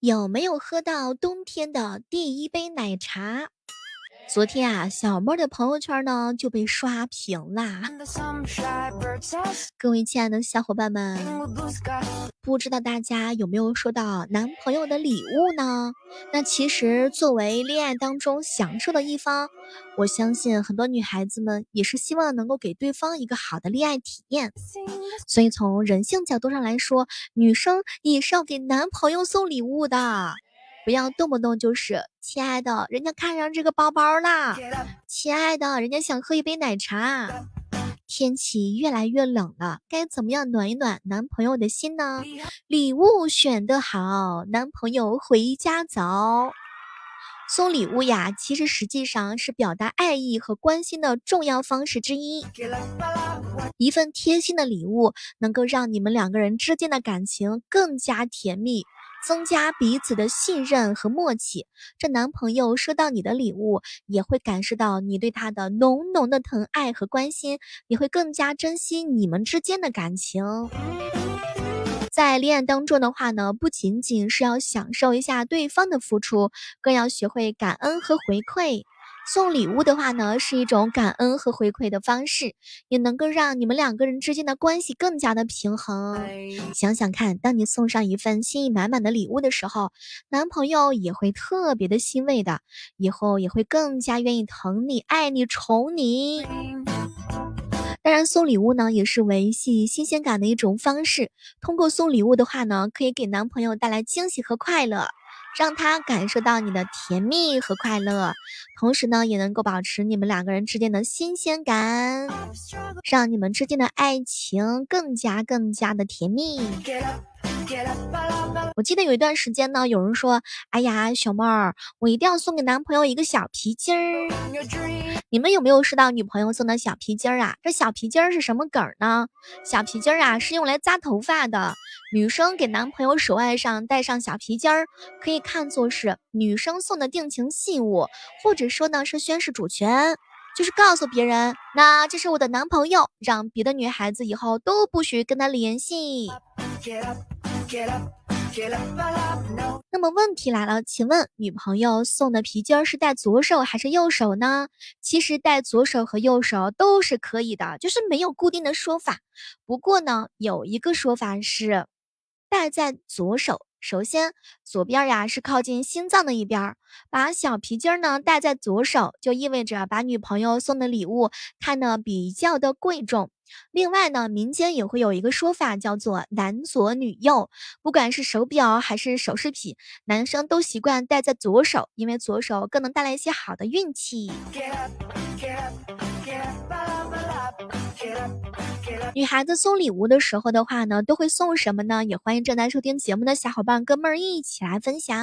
有没有喝到冬天的第一杯奶茶？昨天啊，小妹的朋友圈呢就被刷屏啦。各位亲爱的小伙伴们，不知道大家有没有收到男朋友的礼物呢？那其实作为恋爱当中享受的一方，我相信很多女孩子们也是希望能够给对方一个好的恋爱体验。所以从人性角度上来说，女生也是要给男朋友送礼物的。不要动不动就是亲爱的，人家看上这个包包啦，亲爱的，人家想喝一杯奶茶。天气越来越冷了，该怎么样暖一暖男朋友的心呢？礼物选得好，男朋友回家早。送礼物呀，其实实际上是表达爱意和关心的重要方式之一。一份贴心的礼物，能够让你们两个人之间的感情更加甜蜜。增加彼此的信任和默契，这男朋友收到你的礼物，也会感受到你对他的浓浓的疼爱和关心，也会更加珍惜你们之间的感情。在恋爱当中的话呢，不仅仅是要享受一下对方的付出，更要学会感恩和回馈。送礼物的话呢，是一种感恩和回馈的方式，也能够让你们两个人之间的关系更加的平衡。想想看，当你送上一份心意满满的礼物的时候，男朋友也会特别的欣慰的，以后也会更加愿意疼你、爱你、宠你。当然，送礼物呢，也是维系新鲜感的一种方式。通过送礼物的话呢，可以给男朋友带来惊喜和快乐。让他感受到你的甜蜜和快乐，同时呢，也能够保持你们两个人之间的新鲜感，让你们之间的爱情更加更加的甜蜜。我记得有一段时间呢，有人说：“哎呀，小妹儿，我一定要送给男朋友一个小皮筋儿。”你们有没有收到女朋友送的小皮筋儿啊？这小皮筋儿是什么梗儿呢？小皮筋儿啊，是用来扎头发的。女生给男朋友手腕上戴上小皮筋儿，可以看作是女生送的定情信物，或者说呢是宣示主权，就是告诉别人，那这是我的男朋友，让别的女孩子以后都不许跟他联系。那么问题来了，请问女朋友送的皮筋是戴左手还是右手呢？其实戴左手和右手都是可以的，就是没有固定的说法。不过呢，有一个说法是戴在左手。首先，左边呀是靠近心脏的一边，把小皮筋儿呢戴在左手，就意味着把女朋友送的礼物看得比较的贵重。另外呢，民间也会有一个说法叫做男左女右，不管是手表还是首饰品，男生都习惯戴在左手，因为左手更能带来一些好的运气。女孩子送礼物的时候的话呢，都会送什么呢？也欢迎正在收听节目的小伙伴哥们儿一起来分享。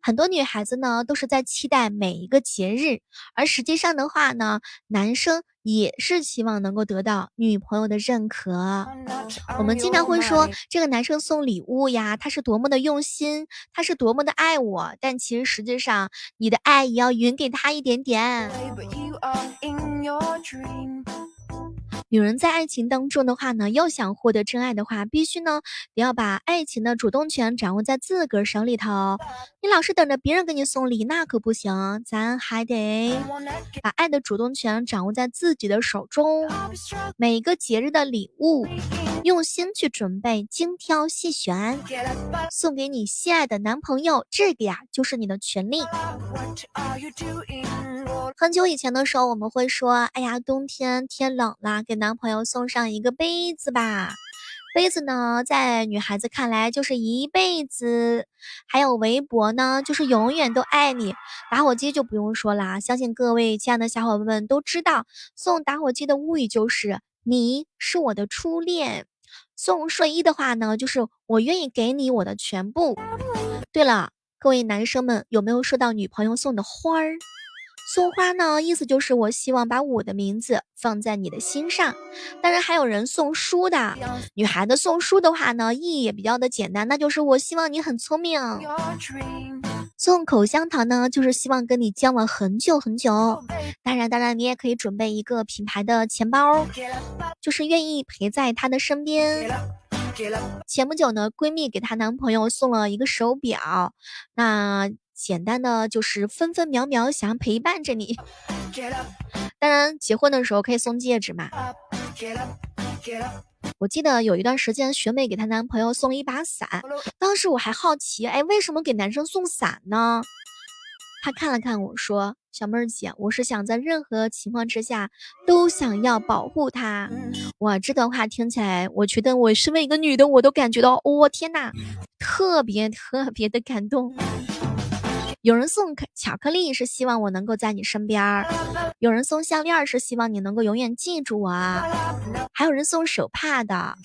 很多女孩子呢，都是在期待每一个节日，而实际上的话呢，男生也是希望能够得到女朋友的认可。我们经常会说，这个男生送礼物呀，他是多么的用心，他是多么的爱我，但其实实际上，你的爱也要匀给他一点点。女人在爱情当中的话呢，要想获得真爱的话，必须呢得要把爱情的主动权掌握在自个儿手里头。你老是等着别人给你送礼，那可不行，咱还得把爱的主动权掌握在自己的手中。每个节日的礼物，用心去准备，精挑细选，送给你心爱的男朋友，这个呀就是你的权利。很久以前的时候，我们会说：“哎呀，冬天天冷了，给男朋友送上一个杯子吧。”杯子呢，在女孩子看来就是一辈子。还有围脖呢，就是永远都爱你。打火机就不用说啦，相信各位亲爱的小伙伴们都知道，送打火机的物语就是你是我的初恋。送睡衣的话呢，就是我愿意给你我的全部。对了，各位男生们有没有收到女朋友送的花儿？送花呢，意思就是我希望把我的名字放在你的心上。当然还有人送书的，女孩子送书的话呢，意义也比较的简单，那就是我希望你很聪明。送口香糖呢，就是希望跟你交往很久很久。当然，当然你也可以准备一个品牌的钱包，就是愿意陪在他的身边。前不久呢，闺蜜给她男朋友送了一个手表，那简单的就是分分秒秒想陪伴着你。当然，结婚的时候可以送戒指嘛。我记得有一段时间，学妹给她男朋友送了一把伞，当时我还好奇，哎，为什么给男生送伞呢？她看了看我说：“小妹儿姐，我是想在任何情况之下都想要保护他。”哇，这段话听起来，我觉得我身为一个女的，我都感觉到，我天呐，特别特别的感动。有人送巧克力是希望我能够在你身边儿，有人送项链是希望你能够永远记住我，还有人送手帕的。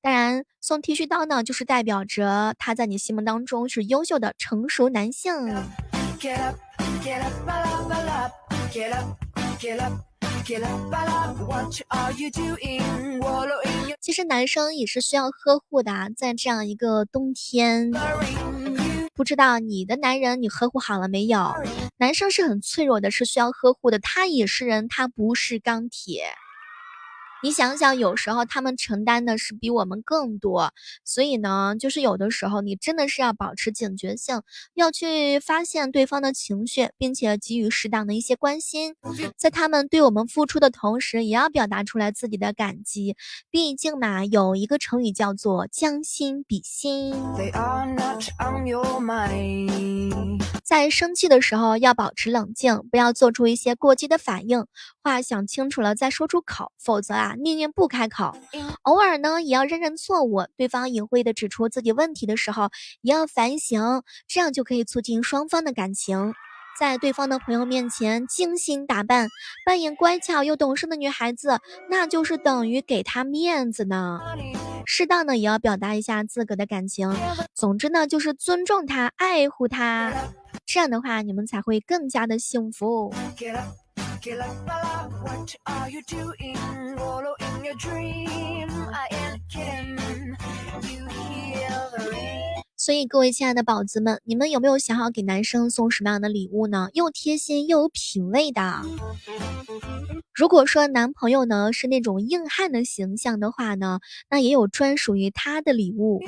当然，送剃须刀呢，就是代表着他在你心目当中是优秀的成熟男性。其实男生也是需要呵护的，在这样一个冬天。不知道你的男人你呵护好了没有？男生是很脆弱的，是需要呵护的。他也是人，他不是钢铁。你想想，有时候他们承担的是比我们更多，所以呢，就是有的时候你真的是要保持警觉性，要去发现对方的情绪，并且给予适当的一些关心，在他们对我们付出的同时，也要表达出来自己的感激。毕竟嘛，有一个成语叫做将心比心。在生气的时候要保持冷静，不要做出一些过激的反应，话想清楚了再说出口，否则啊。宁愿不开口，偶尔呢也要认认错误。对方隐晦的指出自己问题的时候，也要反省，这样就可以促进双方的感情。在对方的朋友面前精心打扮，扮演乖巧又懂事的女孩子，那就是等于给他面子呢。适当的也要表达一下自个的感情。总之呢，就是尊重他，爱护他，这样的话你们才会更加的幸福。Feeling my love, what are you doing? Following your dream, I am kidding. You hear the rain. 所以，各位亲爱的宝子们，你们有没有想好给男生送什么样的礼物呢？又贴心又有品味的。如果说男朋友呢是那种硬汉的形象的话呢，那也有专属于他的礼物。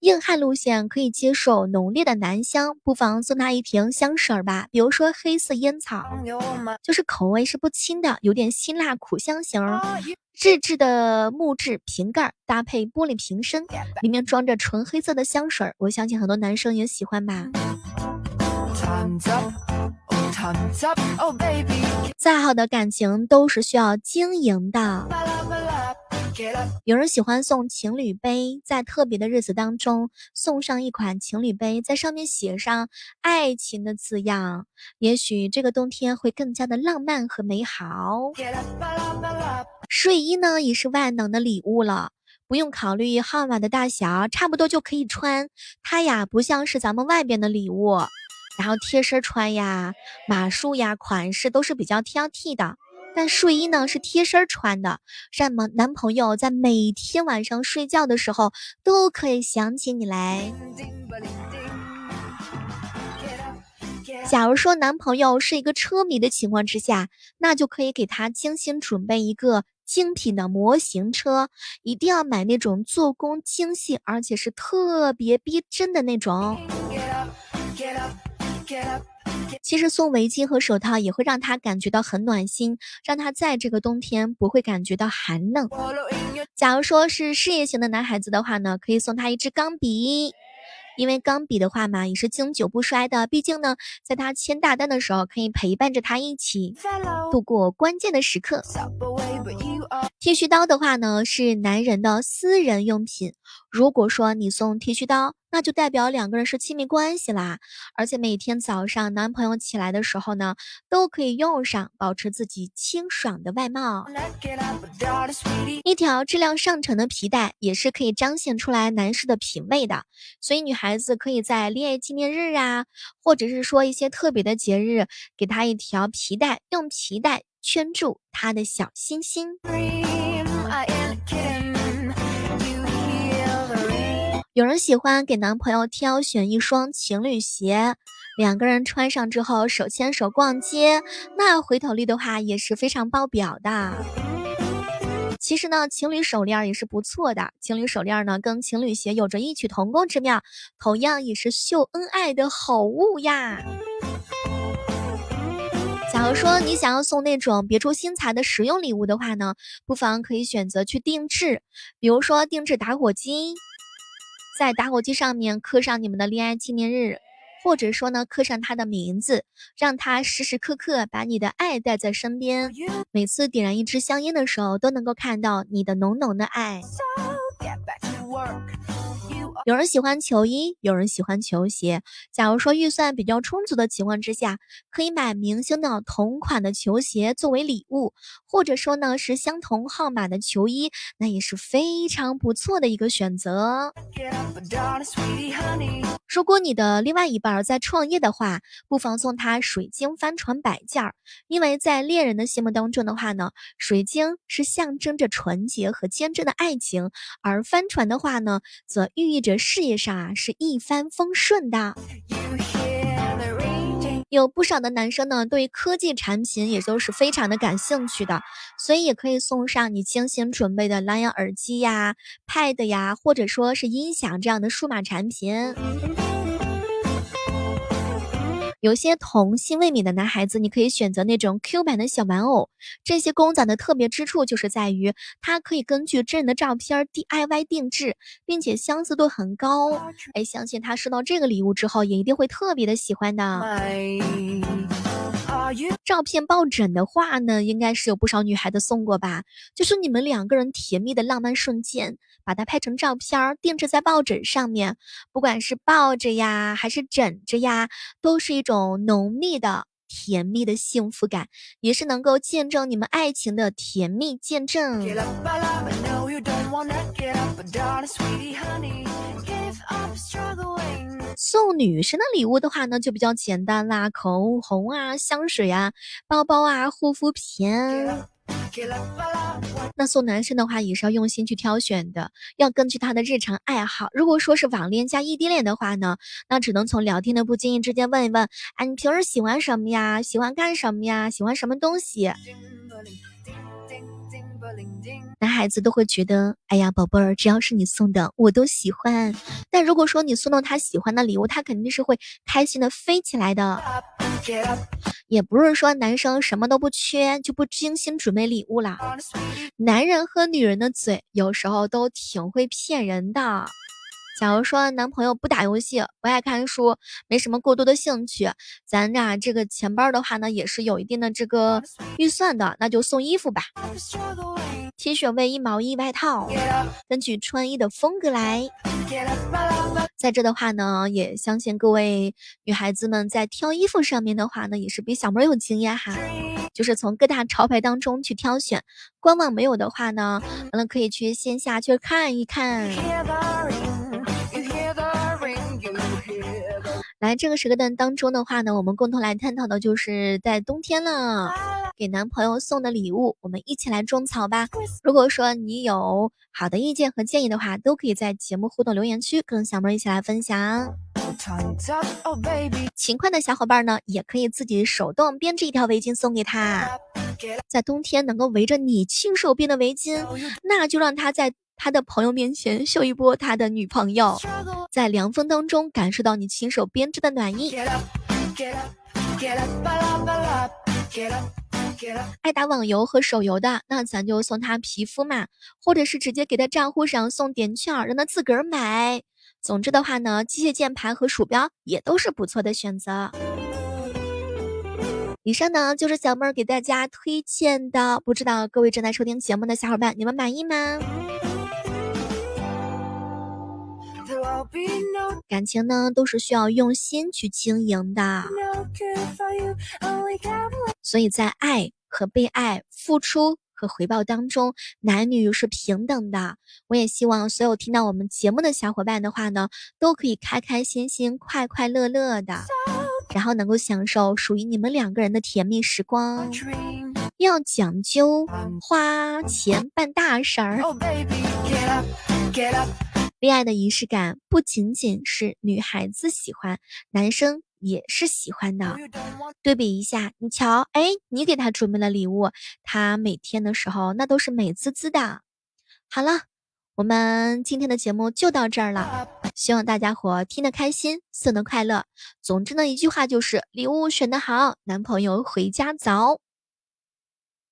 硬汉路线可以接受浓烈的男香，不妨送他一瓶香水吧，比如说黑色烟草，就是口味是不轻的，有点辛辣苦香型。日制的木质瓶盖搭配玻璃瓶身，里面装着纯黑色的香水，我相信很多男生也喜欢吧。再好的感情都是需要经营的。有人喜欢送情侣杯，在特别的日子当中送上一款情侣杯，在上面写上爱情的字样，也许这个冬天会更加的浪漫和美好。睡衣呢，也是万能的礼物了，不用考虑号码的大小，差不多就可以穿。它呀，不像是咱们外边的礼物。然后贴身穿呀，码数呀，款式都是比较挑剔的。但睡衣呢是贴身穿的，让男男朋友在每天晚上睡觉的时候都可以想起你来。假如说男朋友是一个车迷的情况之下，那就可以给他精心准备一个精品的模型车，一定要买那种做工精细，而且是特别逼真的那种。Get up, get up, get up. 其实送围巾和手套也会让他感觉到很暖心，让他在这个冬天不会感觉到寒冷。假如说是事业型的男孩子的话呢，可以送他一支钢笔，因为钢笔的话嘛也是经久不衰的，毕竟呢，在他签大单的时候可以陪伴着他一起度过关键的时刻。剃须刀的话呢，是男人的私人用品。如果说你送剃须刀，那就代表两个人是亲密关系啦。而且每天早上男朋友起来的时候呢，都可以用上，保持自己清爽的外貌。一条质量上乘的皮带，也是可以彰显出来男士的品味的。所以女孩子可以在恋爱纪念日啊，或者是说一些特别的节日，给他一条皮带，用皮带。圈住他的小心心。有人喜欢给男朋友挑选一双情侣鞋，两个人穿上之后手牵手逛街，那回头率的话也是非常爆表的。其实呢，情侣手链也是不错的。情侣手链呢，跟情侣鞋有着异曲同工之妙，同样也是秀恩爱的好物呀。假如说你想要送那种别出心裁的实用礼物的话呢，不妨可以选择去定制，比如说定制打火机，在打火机上面刻上你们的恋爱纪念日。或者说呢，刻上他的名字，让他时时刻刻把你的爱带在身边，每次点燃一支香烟的时候，都能够看到你的浓浓的爱。有人喜欢球衣，有人喜欢球鞋。假如说预算比较充足的情况之下，可以买明星的同款的球鞋作为礼物，或者说呢是相同号码的球衣，那也是非常不错的一个选择。如果你的另外一半在创业的话，不妨送他水晶帆船摆件儿，因为在恋人的心目当中的话呢，水晶是象征着纯洁和坚贞的爱情，而帆船的话呢，则寓意着事业上啊是一帆风顺的。有不少的男生呢，对科技产品也都是非常的感兴趣的，所以也可以送上你精心准备的蓝牙耳机呀、Pad 呀，或者说是音响这样的数码产品。有些童心未泯的男孩子，你可以选择那种 Q 版的小玩偶。这些公仔的特别之处就是在于，它可以根据真人的照片 DIY 定制，并且相似度很高。哎，相信他收到这个礼物之后，也一定会特别的喜欢的。照片抱枕的话呢，应该是有不少女孩子送过吧？就是你们两个人甜蜜的浪漫瞬间，把它拍成照片，定制在抱枕上面，不管是抱着呀，还是枕着呀，都是一种浓密的甜蜜的幸福感，也是能够见证你们爱情的甜蜜见证。送女生的礼物的话呢，就比较简单啦，口红啊、香水啊、包包啊、护肤品。那送男生的话，也是要用心去挑选的，要根据他的日常爱好。如果说是网恋加异地恋的话呢，那只能从聊天的不经意之间问一问，哎，你平时喜欢什么呀？喜欢干什么呀？喜欢什么东西？男孩子都会觉得，哎呀，宝贝儿，只要是你送的，我都喜欢。但如果说你送到他喜欢的礼物，他肯定是会开心的飞起来的。也不是说男生什么都不缺就不精心准备礼物啦，男人和女人的嘴有时候都挺会骗人的。假如说男朋友不打游戏，不爱看书，没什么过多的兴趣，咱俩这个钱包的话呢，也是有一定的这个预算的，那就送衣服吧，T 恤、卫衣、毛衣、外套，根据穿衣的风格来。在这的话呢，也相信各位女孩子们在挑衣服上面的话呢，也是比小妹有经验哈，就是从各大潮牌当中去挑选，官网没有的话呢，完了可以去线下去看一看。来这个时刻段当中的话呢，我们共同来探讨的就是在冬天了，给男朋友送的礼物，我们一起来种草吧。如果说你有好的意见和建议的话，都可以在节目互动留言区跟小妹一起来分享。勤快的小伙伴呢，也可以自己手动编织一条围巾送给他，在冬天能够围着你亲手编的围巾，那就让他在。他的朋友面前秀一波他的女朋友，在凉风当中感受到你亲手编织的暖意。爱打网游和手游的，那咱就送他皮肤嘛，或者是直接给他账户上送点券，让他自个儿买。总之的话呢，机械键盘和鼠标也都是不错的选择。以上呢就是小妹儿给大家推荐的，不知道各位正在收听节目的小伙伴，你们满意吗？感情呢，都是需要用心去经营的，所以在爱和被爱、付出和回报当中，男女是平等的。我也希望所有听到我们节目的小伙伴的话呢，都可以开开心心、快快乐乐的，然后能够享受属于你们两个人的甜蜜时光。要讲究花钱办大事儿。恋爱的仪式感不仅仅是女孩子喜欢，男生也是喜欢的。对比一下，你瞧，哎，你给他准备了礼物，他每天的时候那都是美滋滋的。好了，我们今天的节目就到这儿了，希望大家伙听得开心，送得快乐。总之呢，一句话就是礼物选得好，男朋友回家早。